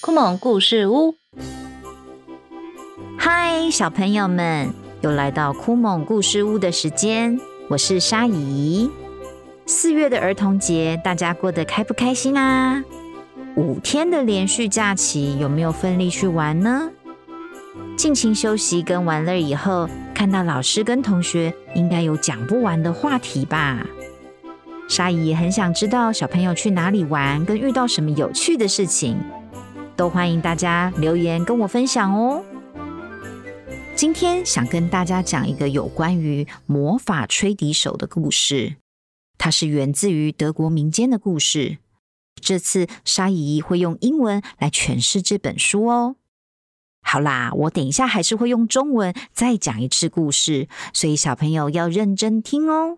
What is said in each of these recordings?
酷萌故事屋，嗨，小朋友们，又来到酷萌故事屋的时间，我是沙姨。四月的儿童节，大家过得开不开心啊？五天的连续假期，有没有奋力去玩呢？尽情休息跟玩乐以后，看到老师跟同学，应该有讲不完的话题吧？沙姨也很想知道小朋友去哪里玩，跟遇到什么有趣的事情，都欢迎大家留言跟我分享哦。今天想跟大家讲一个有关于魔法吹笛手的故事，它是源自于德国民间的故事。这次沙姨会用英文来诠释这本书哦。好啦，我等一下还是会用中文再讲一次故事，所以小朋友要认真听哦。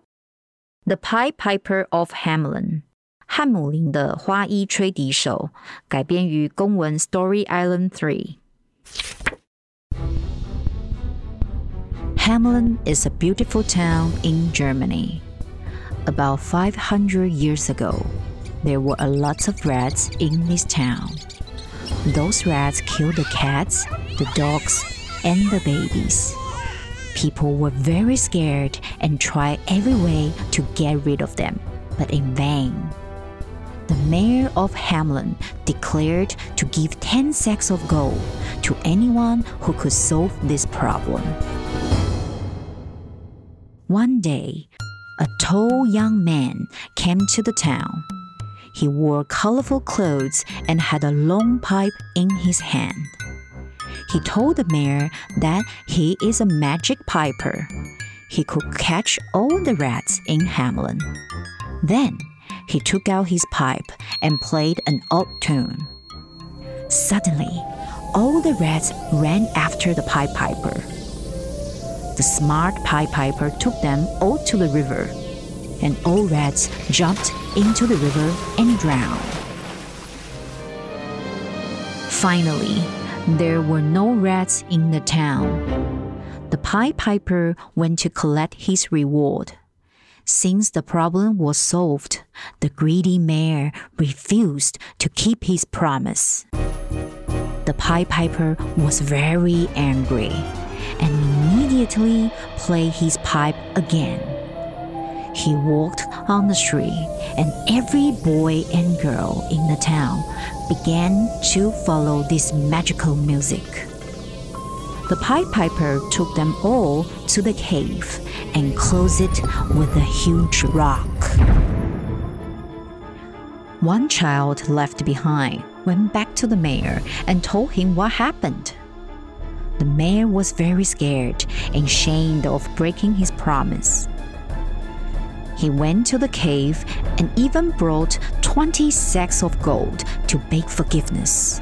The Pied Piper of Hamelin，汉姆林的花衣吹笛手，改编于公文 Story Island Three。Hamelin is a beautiful town in Germany. About 500 years ago, there were a lot of rats in this town. Those rats killed the cats, the dogs, and the babies. People were very scared and tried every way to get rid of them, but in vain. The mayor of Hamlin declared to give 10 sacks of gold to anyone who could solve this problem. One day, a tall young man came to the town. He wore colorful clothes and had a long pipe in his hand. He told the mayor that he is a magic piper. He could catch all the rats in Hamelin. Then he took out his pipe and played an odd tune. Suddenly, all the rats ran after the pipe piper. The smart pipe piper took them all to the river and all rats jumped into the river and drowned. Finally, there were no rats in the town. The Pied Piper went to collect his reward. Since the problem was solved, the greedy mayor refused to keep his promise. The Pied Piper was very angry and immediately played his pipe again. He walked on the street, and every boy and girl in the town began to follow this magical music. The Pied Piper took them all to the cave and closed it with a huge rock. One child left behind went back to the mayor and told him what happened. The mayor was very scared and ashamed of breaking his promise. He went to the cave and even brought 20 sacks of gold to beg forgiveness.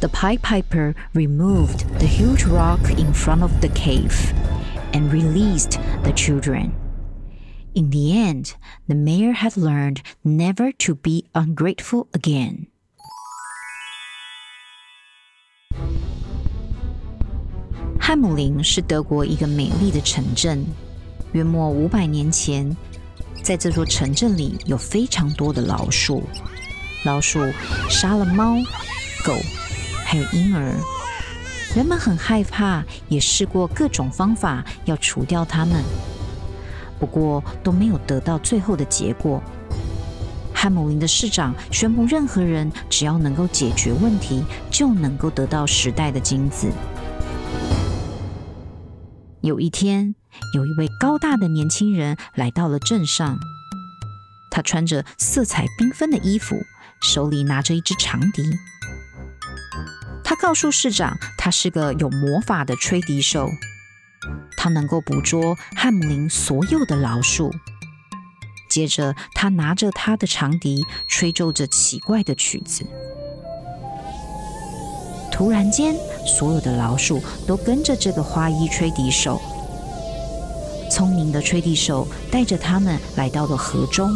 The Pied Piper removed the huge rock in front of the cave and released the children. In the end, the mayor had learned never to be ungrateful again. 汉姆林是德国一个美丽的城镇。 约莫五百年前，在这座城镇里有非常多的老鼠。老鼠杀了猫、狗，还有婴儿。人们很害怕，也试过各种方法要除掉它们，不过都没有得到最后的结果。汉姆林的市长宣布，任何人只要能够解决问题，就能够得到时代的金子。有一天，有一位高大的年轻人来到了镇上。他穿着色彩缤纷的衣服，手里拿着一支长笛。他告诉市长，他是个有魔法的吹笛手，他能够捕捉汉姆林所有的老鼠。接着，他拿着他的长笛，吹奏着奇怪的曲子。突然间，所有的老鼠都跟着这个花衣吹笛手。聪明的吹笛手带着他们来到了河中，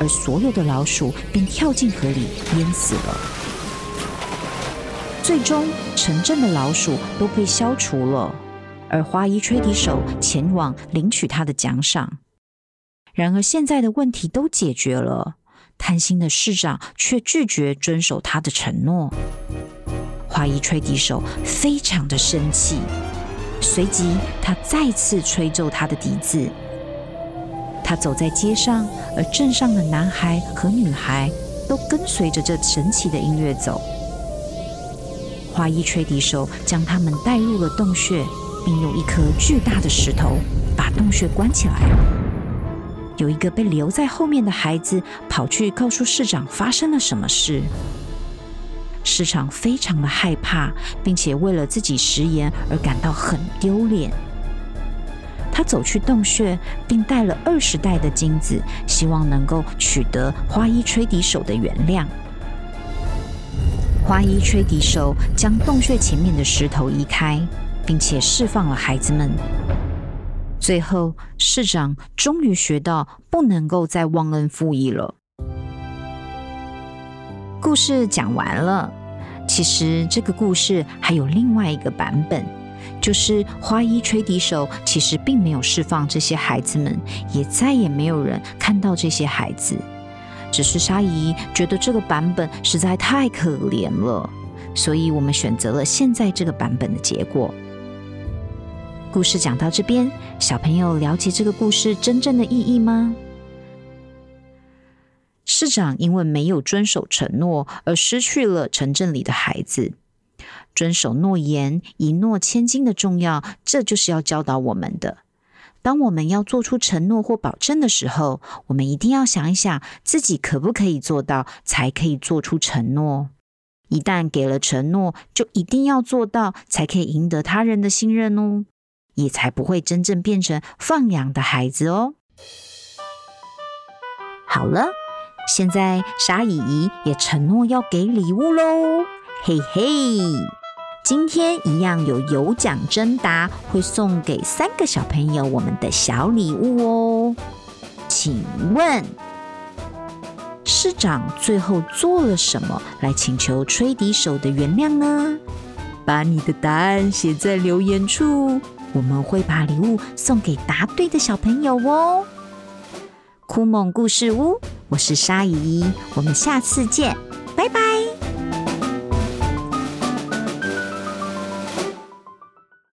而所有的老鼠便跳进河里淹死了。最终，城镇的老鼠都被消除了。而花衣吹笛手前往领取他的奖赏。然而，现在的问题都解决了，贪心的市长却拒绝遵守他的承诺。花衣吹笛手非常的生气，随即他再次吹奏他的笛子。他走在街上，而镇上的男孩和女孩都跟随着这神奇的音乐走。花衣吹笛手将他们带入了洞穴，并用一颗巨大的石头把洞穴关起来。有一个被留在后面的孩子跑去告诉市长发生了什么事。市长非常的害怕，并且为了自己食言而感到很丢脸。他走去洞穴，并带了二十袋的金子，希望能够取得花衣吹笛手的原谅。花衣吹笛手将洞穴前面的石头移开，并且释放了孩子们。最后，市长终于学到不能够再忘恩负义了。故事讲完了，其实这个故事还有另外一个版本，就是花衣吹笛手其实并没有释放这些孩子们，也再也没有人看到这些孩子。只是沙姨觉得这个版本实在太可怜了，所以我们选择了现在这个版本的结果。故事讲到这边，小朋友了解这个故事真正的意义吗？市长因为没有遵守承诺而失去了城镇里的孩子。遵守诺言、一诺千金的重要，这就是要教导我们的。当我们要做出承诺或保证的时候，我们一定要想一想自己可不可以做到，才可以做出承诺。一旦给了承诺，就一定要做到，才可以赢得他人的信任哦。也才不会真正变成放养的孩子哦。好了，现在沙姨姨也承诺要给礼物喽，嘿嘿！今天一样有有奖征答，会送给三个小朋友我们的小礼物哦。请问市长最后做了什么来请求吹笛手的原谅呢？把你的答案写在留言处。我们会把礼物送给答对的小朋友哦。酷梦故事屋，我是鲨鱼，我们下次见。